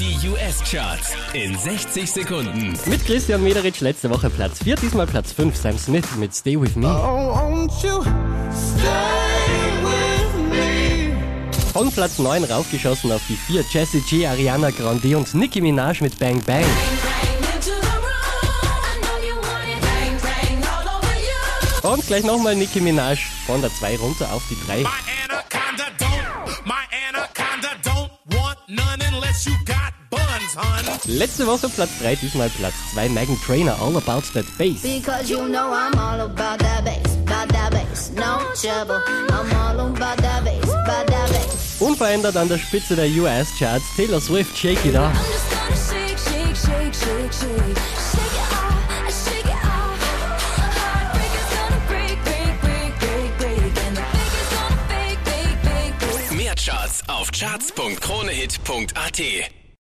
Die US-Charts in 60 Sekunden. Mit Christian Mederitsch letzte Woche Platz 4, diesmal Platz 5, Sam Smith mit Stay With Me. Von Platz 9 raufgeschossen auf die 4, Jessie G, Ariana Grande und Nicki Minaj mit Bang Bang. Und gleich nochmal Nicki Minaj von der 2 runter auf die 3. Letzte Woche Platz 3, diesmal Platz 2, Megan Trainer, All About That Bass. Because you know I'm all about that bass, about that bass, no trouble. I'm all about that bass, about that bass. Unverändert an der Spitze der US-Charts, Taylor Swift, Shake It Off. Shake, Charts auf charts.kronehit.at.